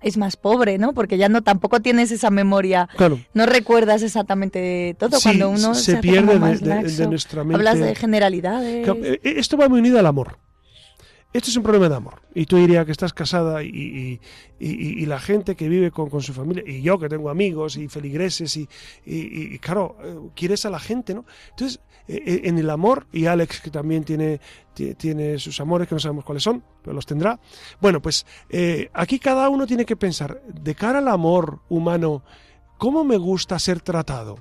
es más pobre, ¿no? Porque ya no tampoco tienes esa memoria. Claro. No recuerdas exactamente todo cuando uno se, pierde de, nuestra mente. Hablas de generalidades. Eh, esto va muy unido al amor. Esto es un problema de amor. Y tú dirías que estás casada y, la gente que vive con, su familia, y yo que tengo amigos y feligreses, y, claro, eh, quieres a la gente, ¿no? Entonces, eh, eh, en el amor, y Alex que también tiene, tiene sus amores, que no sabemos cuáles son, pero los tendrá. Bueno, pues aquí cada uno tiene que pensar, de cara al amor humano, ¿cómo me gusta ser tratado?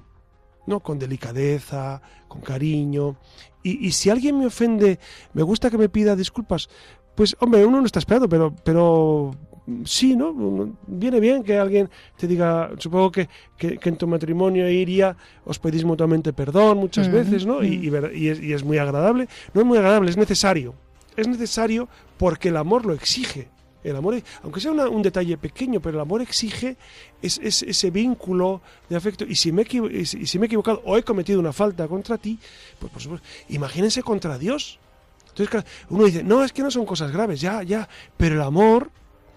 ¿no? Con delicadeza, con cariño. Y, si alguien me ofende, me gusta que me pida disculpas. Pues, hombre, uno no está esperando, pero, pero sí, ¿no? Viene bien que alguien te diga, supongo que, que, en tu matrimonio iría, os pedís mutuamente perdón muchas mm, veces, ¿no? Y, mm. y, es, y es muy agradable. No es muy agradable, es necesario. Es necesario porque el amor lo exige. El amor, aunque sea un detalle pequeño, pero el amor exige es, ese vínculo de afecto. Y si, me, y si me he equivocado o he cometido una falta contra ti, pues por supuesto, imagínense contra Dios. Entonces uno dice, no, es que no son cosas graves, ya, ya, pero el amor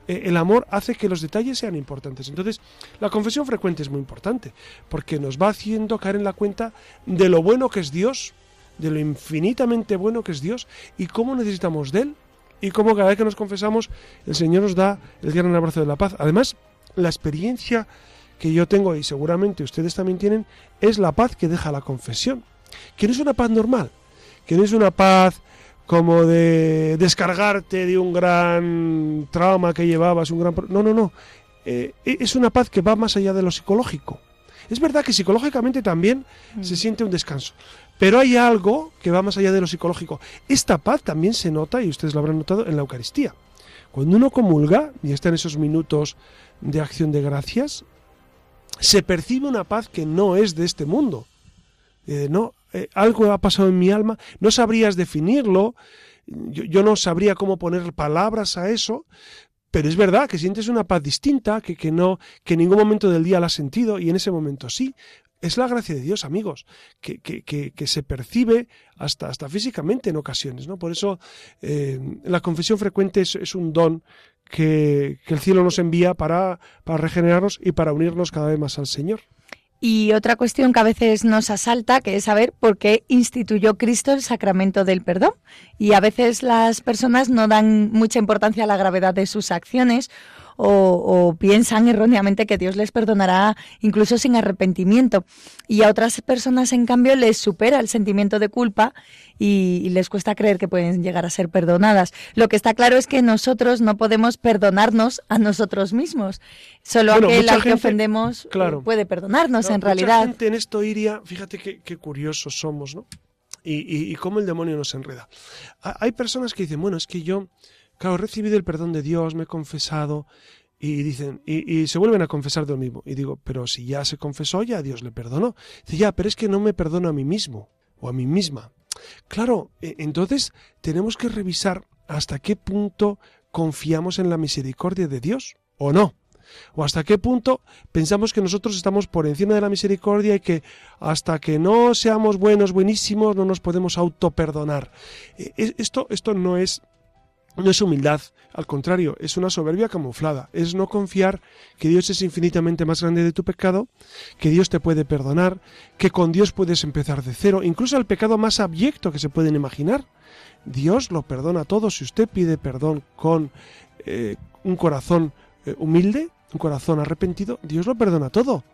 eh, el amor hace que los detalles sean importantes. Entonces, la confesión frecuente es muy importante, porque nos va haciendo caer en la cuenta de lo bueno que es Dios, de lo infinitamente bueno que es Dios y cómo necesitamos de Él y cómo cada vez que nos confesamos el Señor nos da el gran abrazo de la paz. Además, la experiencia que yo tengo y seguramente ustedes también tienen es la paz que deja la confesión, que no es una paz normal, que no es una paz como de descargarte de un gran trauma que llevabas, un gran... No, no, no. Eh, e, es una paz que va más allá de lo psicológico. Es verdad que psicológicamente también se mm. siente un descanso, pero hay algo que va más allá de lo psicológico. Esta paz también se nota, y ustedes lo habrán notado, en la Eucaristía. Cuando uno comulga y está en esos minutos de acción de gracias, se percibe una paz que no es de este mundo. Eh, no, eh, algo ha pasado en mi alma, no sabrías definirlo, yo, no sabría cómo poner palabras a eso, pero es verdad que sientes una paz distinta, que, que no, que en ningún momento del día la has sentido, y en ese momento sí. Es la gracia de Dios, amigos, que, que, que, se percibe hasta, hasta físicamente en ocasiones. ¿no? Por eso eh, la confesión frecuente es, es un don que, que, el cielo nos envía para, para regenerarnos y para unirnos cada vez más al Señor. Y otra cuestión que a veces nos asalta, que es saber por qué instituyó Cristo el sacramento del perdón. Y a veces las personas no dan mucha importancia a la gravedad de sus acciones o, piensan erróneamente que Dios les perdonará incluso sin arrepentimiento. Y a otras personas, en cambio, les supera el sentimiento de culpa y, les cuesta creer que pueden llegar a ser perdonadas. Lo que está claro es que nosotros no podemos perdonarnos a nosotros mismos. Solo aquel al que ofendemos eh, puede perdonarnos, en realidad. Mucha gente en esto iría, fíjate qué, curiosos somos, ¿no? Y, y, cómo el demonio nos enreda. Hay personas que dicen, bueno, es que yo Claro, he recibido el perdón de Dios, me he confesado, y dicen, y, se vuelven a confesar de lo mismo. Y digo, pero si ya se confesó, ya Dios le perdonó. Dice, ya, pero es que no me perdono a mí mismo o a mí misma. Claro, e, entonces tenemos que revisar hasta qué punto confiamos en la misericordia de Dios o no. O hasta qué punto pensamos que nosotros estamos por encima de la misericordia y que hasta que no seamos buenos, buenísimos, no nos podemos autoperdonar. E, esto, esto no es no es humildad, al contrario, es una soberbia camuflada, es no confiar que Dios es infinitamente más grande de tu pecado, que Dios te puede perdonar, que con Dios puedes empezar de cero, incluso el pecado más abyecto que se pueden imaginar. Dios lo perdona todo. Si usted pide perdón con eh, un corazón eh, humilde, un corazón arrepentido, Dios lo perdona todo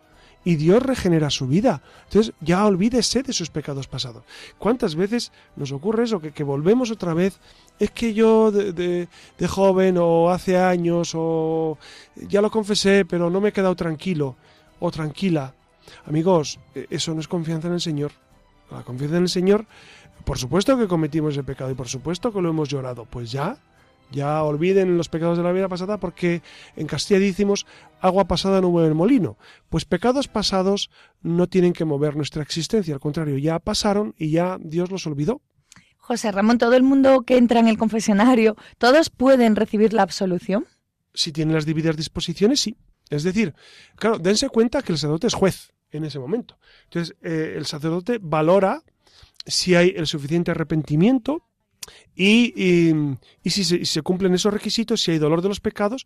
y Dios regenera su vida. Entonces ya olvídese de sus pecados pasados. ¿Cuántas veces nos ocurre eso? Que, volvemos otra vez. Es que yo de, de, joven o hace años o ya lo confesé, pero no me he quedado tranquilo o tranquila. Amigos, e, eso no es confianza en el Señor. La confianza en el Señor, por supuesto que cometimos el pecado y por supuesto que lo hemos llorado. Pues ya, ya olviden los pecados de la vida pasada porque en Castilla decimos agua pasada no mueve el molino. Pues pecados pasados no tienen que mover nuestra existencia, al contrario, ya pasaron y ya Dios los olvidó. José Ramón, todo el mundo que entra en el confesionario, ¿todos pueden recibir la absolución? Si tienen las debidas disposiciones, sí. Es decir, claro, dense cuenta que el sacerdote es juez en ese momento. Entonces, eh, el sacerdote valora si hay el suficiente arrepentimiento y, si, se, cumplen esos requisitos, si hay dolor de los pecados,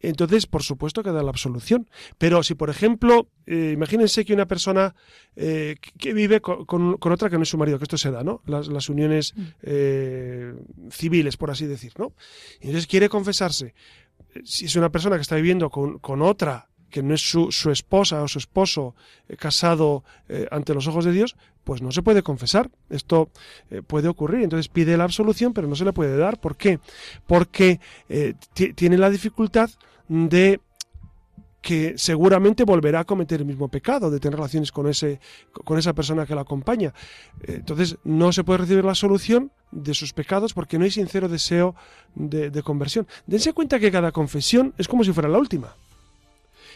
entonces por supuesto que da la absolución. Pero si, por ejemplo, eh, imagínense que una persona eh, que vive con, otra que no es su marido, que esto se da, ¿no? Las, uniones mm. eh, civiles, por así decir, ¿no? Y entonces quiere confesarse. Si es una persona que está viviendo con, con otra que no es su, su esposa o su esposo eh, casado eh, ante los ojos de Dios, pues no se puede confesar. Esto eh, puede ocurrir. Entonces pide la absolución, pero no se le puede dar. ¿Por qué? Porque tiene la dificultad de que seguramente volverá a cometer el mismo pecado, de tener relaciones con, ese, con esa persona que la acompaña. Entonces no se puede recibir la solución de sus pecados porque no hay sincero deseo de, de conversión. Dense cuenta que cada confesión es como si fuera la última.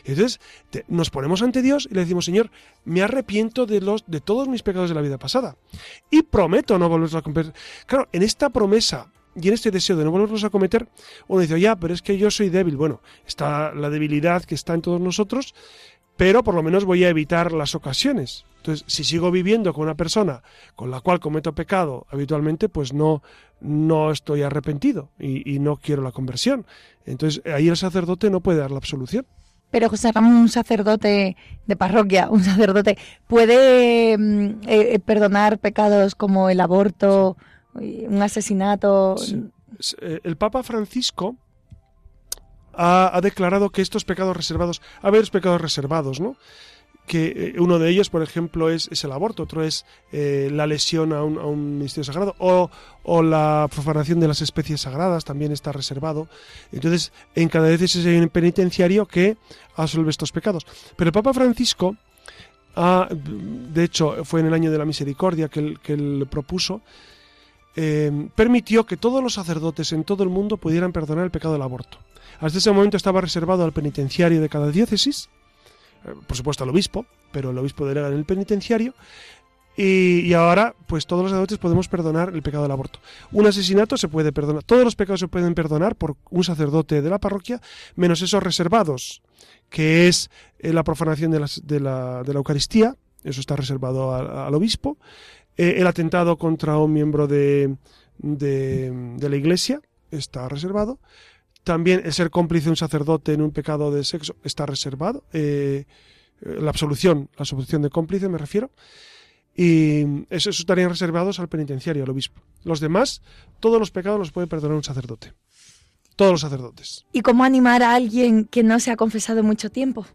Entonces nos ponemos ante Dios y le decimos, Señor, me arrepiento de, los, de todos mis pecados de la vida pasada y prometo no volverlos a cometer. Claro, en esta promesa y en este deseo de no volverlos a cometer, uno dice, ya, pero es que yo soy débil. Bueno, está la debilidad que está en todos nosotros, pero por lo menos voy a evitar las ocasiones. Entonces, si sigo viviendo con una persona con la cual cometo pecado habitualmente, pues no, no estoy arrepentido y, y no quiero la conversión. Entonces, ahí el sacerdote no puede dar la absolución. Pero un sacerdote de parroquia, un sacerdote, ¿puede mm, eh, eh, perdonar pecados como el aborto, un asesinato? Eh, El Papa Francisco ha, ha declarado que estos pecados reservados, hay varios pecados reservados, ¿no? Que eh, uno de ellos, por ejemplo, es, el aborto, otro es eh, la lesión a un, a un ministerio sagrado o, o, la profanación de las especies sagradas, también está reservado. Entonces, en cada vez hay un penitenciario que absuelve estos pecados. Pero el Papa Francisco, ha, de hecho, fue en el año de la misericordia que él, que propuso, eh, permitió que todos los sacerdotes en todo el mundo pudieran perdonar el pecado del aborto. Hasta ese momento estaba reservado al penitenciario de cada diócesis, por supuesto al obispo, pero el obispo delega en el penitenciario. Y, ahora, pues todos los sacerdotes podemos perdonar el pecado del aborto. Un asesinato se puede perdonar. Todos los pecados se pueden perdonar por un sacerdote de la parroquia, menos esos reservados, que es eh, la profanación de, la, Eucaristía, eso está reservado al obispo, eh, el atentado contra un miembro de, de la Iglesia está reservado, también el ser cómplice de un sacerdote en un pecado de sexo está reservado. Eh, la absolución, la absolución de cómplice me refiero. Y eso, eso, estarían reservados al penitenciario, al obispo. Los demás, todos los pecados los puede perdonar un sacerdote. Todos los sacerdotes. ¿Y cómo animar a alguien que no se ha confesado mucho tiempo?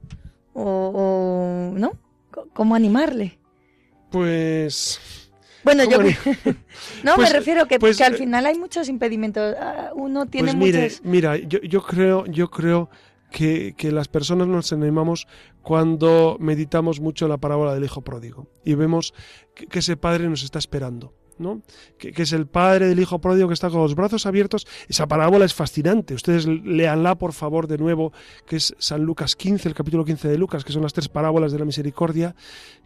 ¿O, o no? ¿Cómo animarle? Pues bueno, yo [LAUGHS] no pues, me refiero que, pues, que, al final hay muchos impedimentos. Uno tiene pues mire, muchos. Mira, yo, yo creo, yo creo que, que, las personas nos animamos cuando meditamos mucho la parábola del hijo pródigo y vemos que, que ese padre nos está esperando. ¿no? Que, que, es el padre del hijo pródigo que está con los brazos abiertos. Esa parábola es fascinante. Ustedes léanla, por favor, de nuevo, que es San Lucas 15, el capítulo 15 de Lucas, que son las tres parábolas de la misericordia,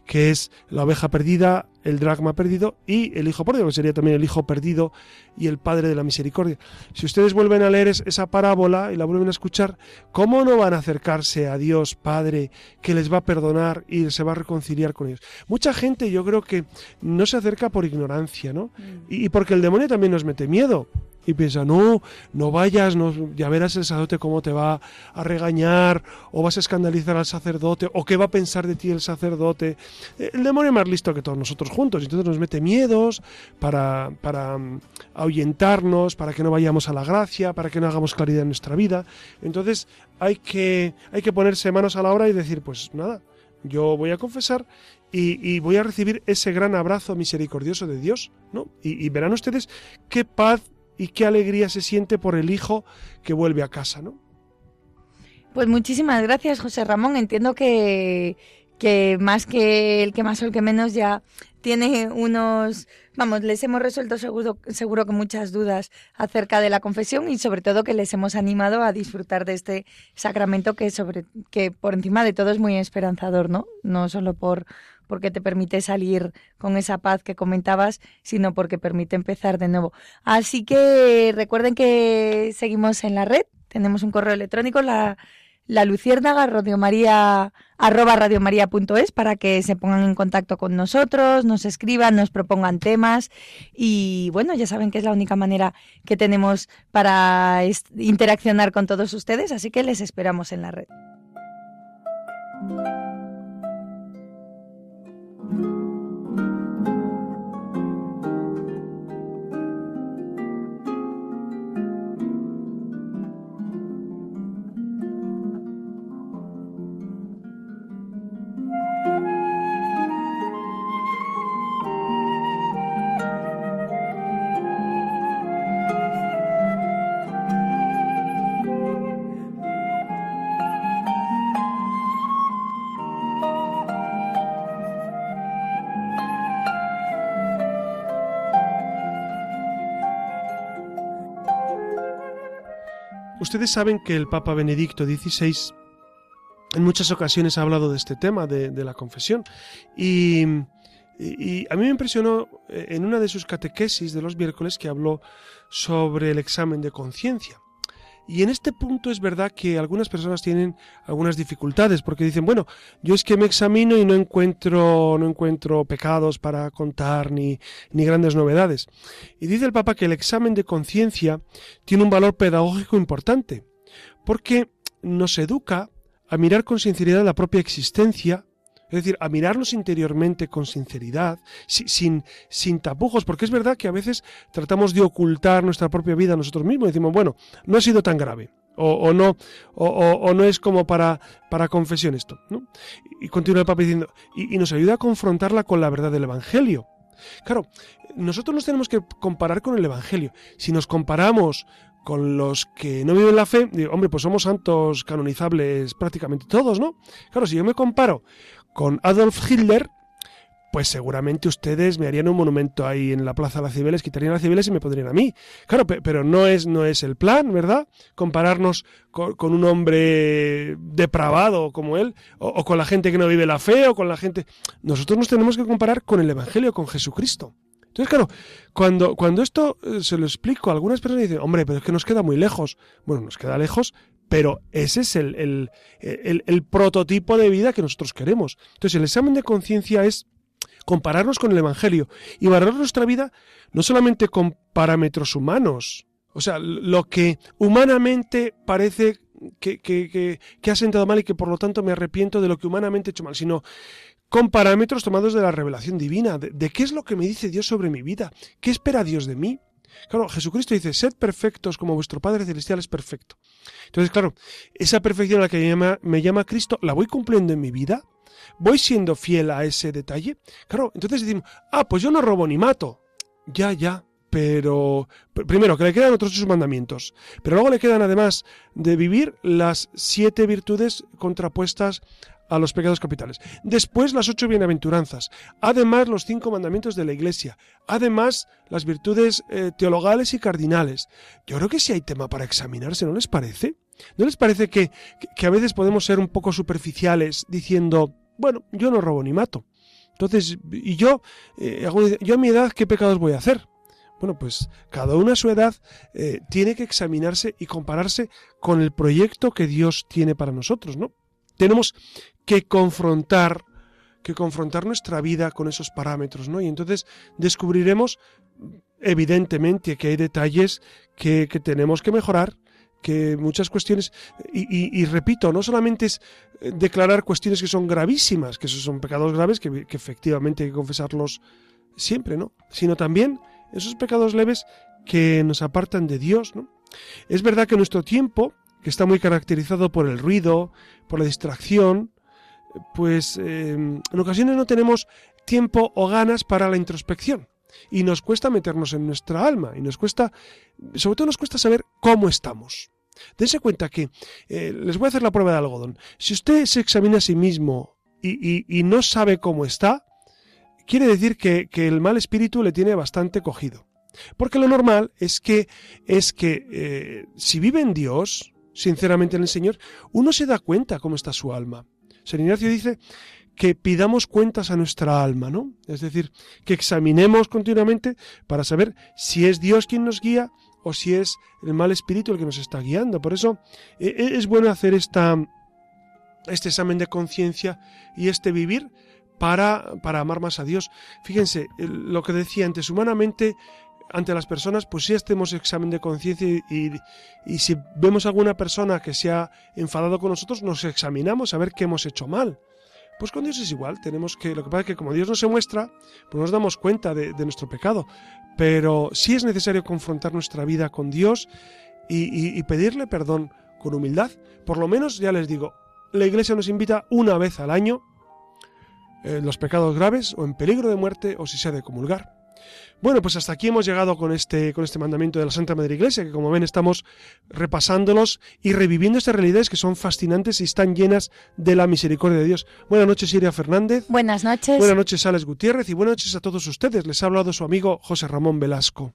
que es la oveja perdida, el dracma perdido y el hijo pródigo, que sería también el hijo perdido y el padre de la misericordia. Si ustedes vuelven a leer esa parábola y la vuelven a escuchar, ¿cómo no van a acercarse a Dios Padre que les va a perdonar y se va a reconciliar con ellos? Mucha gente yo creo que no se acerca por ignorancia, ¿no? Mm. Y porque el demonio también nos mete miedo y piensa, no, no vayas, ya verás el sacerdote cómo te va a regañar, o vas a escandalizar al sacerdote, o qué va a pensar de ti el sacerdote. El demonio es más listo que todos nosotros juntos, entonces nos mete miedos para, para um, ahuyentarnos, para que no vayamos a la gracia, para que no hagamos claridad en nuestra vida. Entonces hay que, hay que ponerse manos a la obra y decir, pues nada, yo voy a confesar y, voy a recibir ese gran abrazo misericordioso de Dios, ¿no? Y verán ustedes qué paz y qué alegría se siente por el hijo que vuelve a casa, ¿no? Pues muchísimas gracias, José Ramón. Entiendo que, que más que el que más o el que menos ya tiene unos, vamos, les hemos resuelto seguro, seguro que muchas dudas acerca de la confesión y sobre todo que les hemos animado a disfrutar de este sacramento que sobre que por encima de todo es muy esperanzador, ¿no? No solo por porque te permite salir con esa paz que comentabas, sino porque permite empezar de nuevo. Así que recuerden que seguimos en la red, tenemos un correo electrónico, la, la luciérnaga radiomaría arroba radiomaria.es para que se pongan en contacto con nosotros, nos escriban, nos propongan temas y bueno, ya saben que es la única manera que tenemos para interaccionar con todos ustedes, así que les esperamos en la red. Ustedes saben que el Papa Benedicto XVI en muchas ocasiones ha hablado de este tema, de, la confesión. Y, y, y, a mí me impresionó en una de sus catequesis de los miércoles que habló sobre el examen de conciencia. Y en este punto es verdad que algunas personas tienen algunas dificultades porque dicen, bueno, yo es que me examino y no encuentro, no encuentro pecados para contar ni, ni grandes novedades. Y dice el Papa que el examen de conciencia tiene un valor pedagógico importante porque nos educa a mirar con sinceridad la propia existencia es decir, a mirarnos interiormente con sinceridad, sin, sin tapujos, porque es verdad que a veces tratamos de ocultar nuestra propia vida a nosotros mismos y decimos, bueno, no ha sido tan grave. O, no o, no es como para, para confesión esto. Y continúa el Papa diciendo, y, nos ayuda a confrontarla con la verdad del Evangelio. Claro, nosotros nos tenemos que comparar con el Evangelio. Si nos comparamos con los que no viven la fe, hombre, pues somos santos canonizables prácticamente todos, ¿no? Claro, si yo me comparo con Adolf Hitler, pues seguramente ustedes me harían un monumento ahí en la Plaza de las Cibeles, quitarían las Cibeles y me pondrían a mí. Claro, pero no es, no es el plan, ¿verdad? Compararnos con, un hombre depravado como él, o, con la gente que no vive la fe, o con la gente... Nosotros nos tenemos que comparar con el Evangelio, con Jesucristo. Entonces, claro, cuando, cuando esto eh, se lo explico, algunas personas dicen, hombre, pero es que nos queda muy lejos. Bueno, nos queda lejos, pero ese es el, prototipo de vida que nosotros queremos. Entonces el examen de conciencia es compararnos con el Evangelio y valorar nuestra vida no solamente con parámetros humanos, o sea, lo que humanamente parece que, que, ha sentado mal y que por lo tanto me arrepiento de lo que humanamente he hecho mal, sino con parámetros tomados de la revelación divina, de qué es lo que me dice Dios sobre mi vida, qué espera Dios de mí. Claro, Jesucristo dice, sed perfectos como vuestro Padre Celestial es perfecto. Entonces, claro, esa perfección a la que me llama, Cristo, ¿la voy cumpliendo en mi vida? ¿Voy siendo fiel a ese detalle? Claro, entonces decimos, ah, pues yo no robo ni mato. Ya, ya, pero primero que le quedan otros sus mandamientos, pero luego le quedan además de vivir las siete virtudes contrapuestas a los pecados capitales. Después las ocho bienaventuranzas. Además los cinco mandamientos de la Iglesia. Además las virtudes eh, teologales y cardinales. Yo creo que sí hay tema para examinarse, ¿no les parece? ¿No les parece que, que, a veces podemos ser un poco superficiales diciendo, bueno, yo no robo ni mato? Entonces, ¿y yo, eh, yo a mi edad qué pecados voy a hacer? Bueno, pues cada uno a su edad eh, tiene que examinarse y compararse con el proyecto que Dios tiene para nosotros, ¿no? Tenemos que confrontar que confrontar nuestra vida con esos parámetros, ¿no? Y entonces descubriremos evidentemente que hay detalles que, tenemos que mejorar, que muchas cuestiones, y, repito, no solamente es eh, declarar cuestiones que son gravísimas, que esos son pecados graves, que, que efectivamente hay que confesarlos siempre, ¿no? Sino también esos pecados leves que nos apartan de Dios, ¿no? Es verdad que nuestro tiempo, que está muy caracterizado por el ruido, por la distracción, pues em, en ocasiones no tenemos tiempo o ganas para la introspección. Y nos cuesta meternos en nuestra alma, y nos cuesta, sobre todo nos cuesta saber cómo estamos. Dense cuenta que, eh, les voy a hacer la prueba de algodón, si usted se examina a sí mismo y, no sabe cómo está, quiere decir que, el mal espíritu le tiene bastante cogido. Porque lo normal es que, es que eh, si vive en Dios, sinceramente en el Señor, uno se da cuenta cómo está su alma. San Ignacio dice que pidamos cuentas a nuestra alma, ¿no? Es decir, que examinemos continuamente para saber si es Dios quien nos guía o si es el mal espíritu el que nos está guiando. Por eso e, e, es bueno hacer esta, este examen de conciencia y este vivir para, para amar más a Dios. Fíjense, lo que decía antes, humanamente ante las personas, pues si hacemos examen de conciencia y, si vemos alguna persona que se ha enfadado con nosotros, nos examinamos a ver qué hemos hecho mal. Pues con Dios es igual, tenemos que, lo que pasa es que como Dios no se muestra, pues nos damos cuenta de, nuestro pecado. Pero sí es necesario confrontar nuestra vida con Dios y, y pedirle perdón con humildad. Por lo menos, ya les digo, la Iglesia nos invita una vez al año en los pecados graves o en peligro de muerte o si se ha de comulgar. Bueno, pues hasta aquí hemos llegado con este, con este mandamiento de la Santa Madre Iglesia, que como ven estamos repasándolos y reviviendo estas realidades que son fascinantes y están llenas de la misericordia de Dios. Buenas noches, Iria Fernández. Buenas noches. Buenas noches, Alex Gutiérrez, y buenas noches a todos ustedes. Les ha hablado su amigo José Ramón Velasco.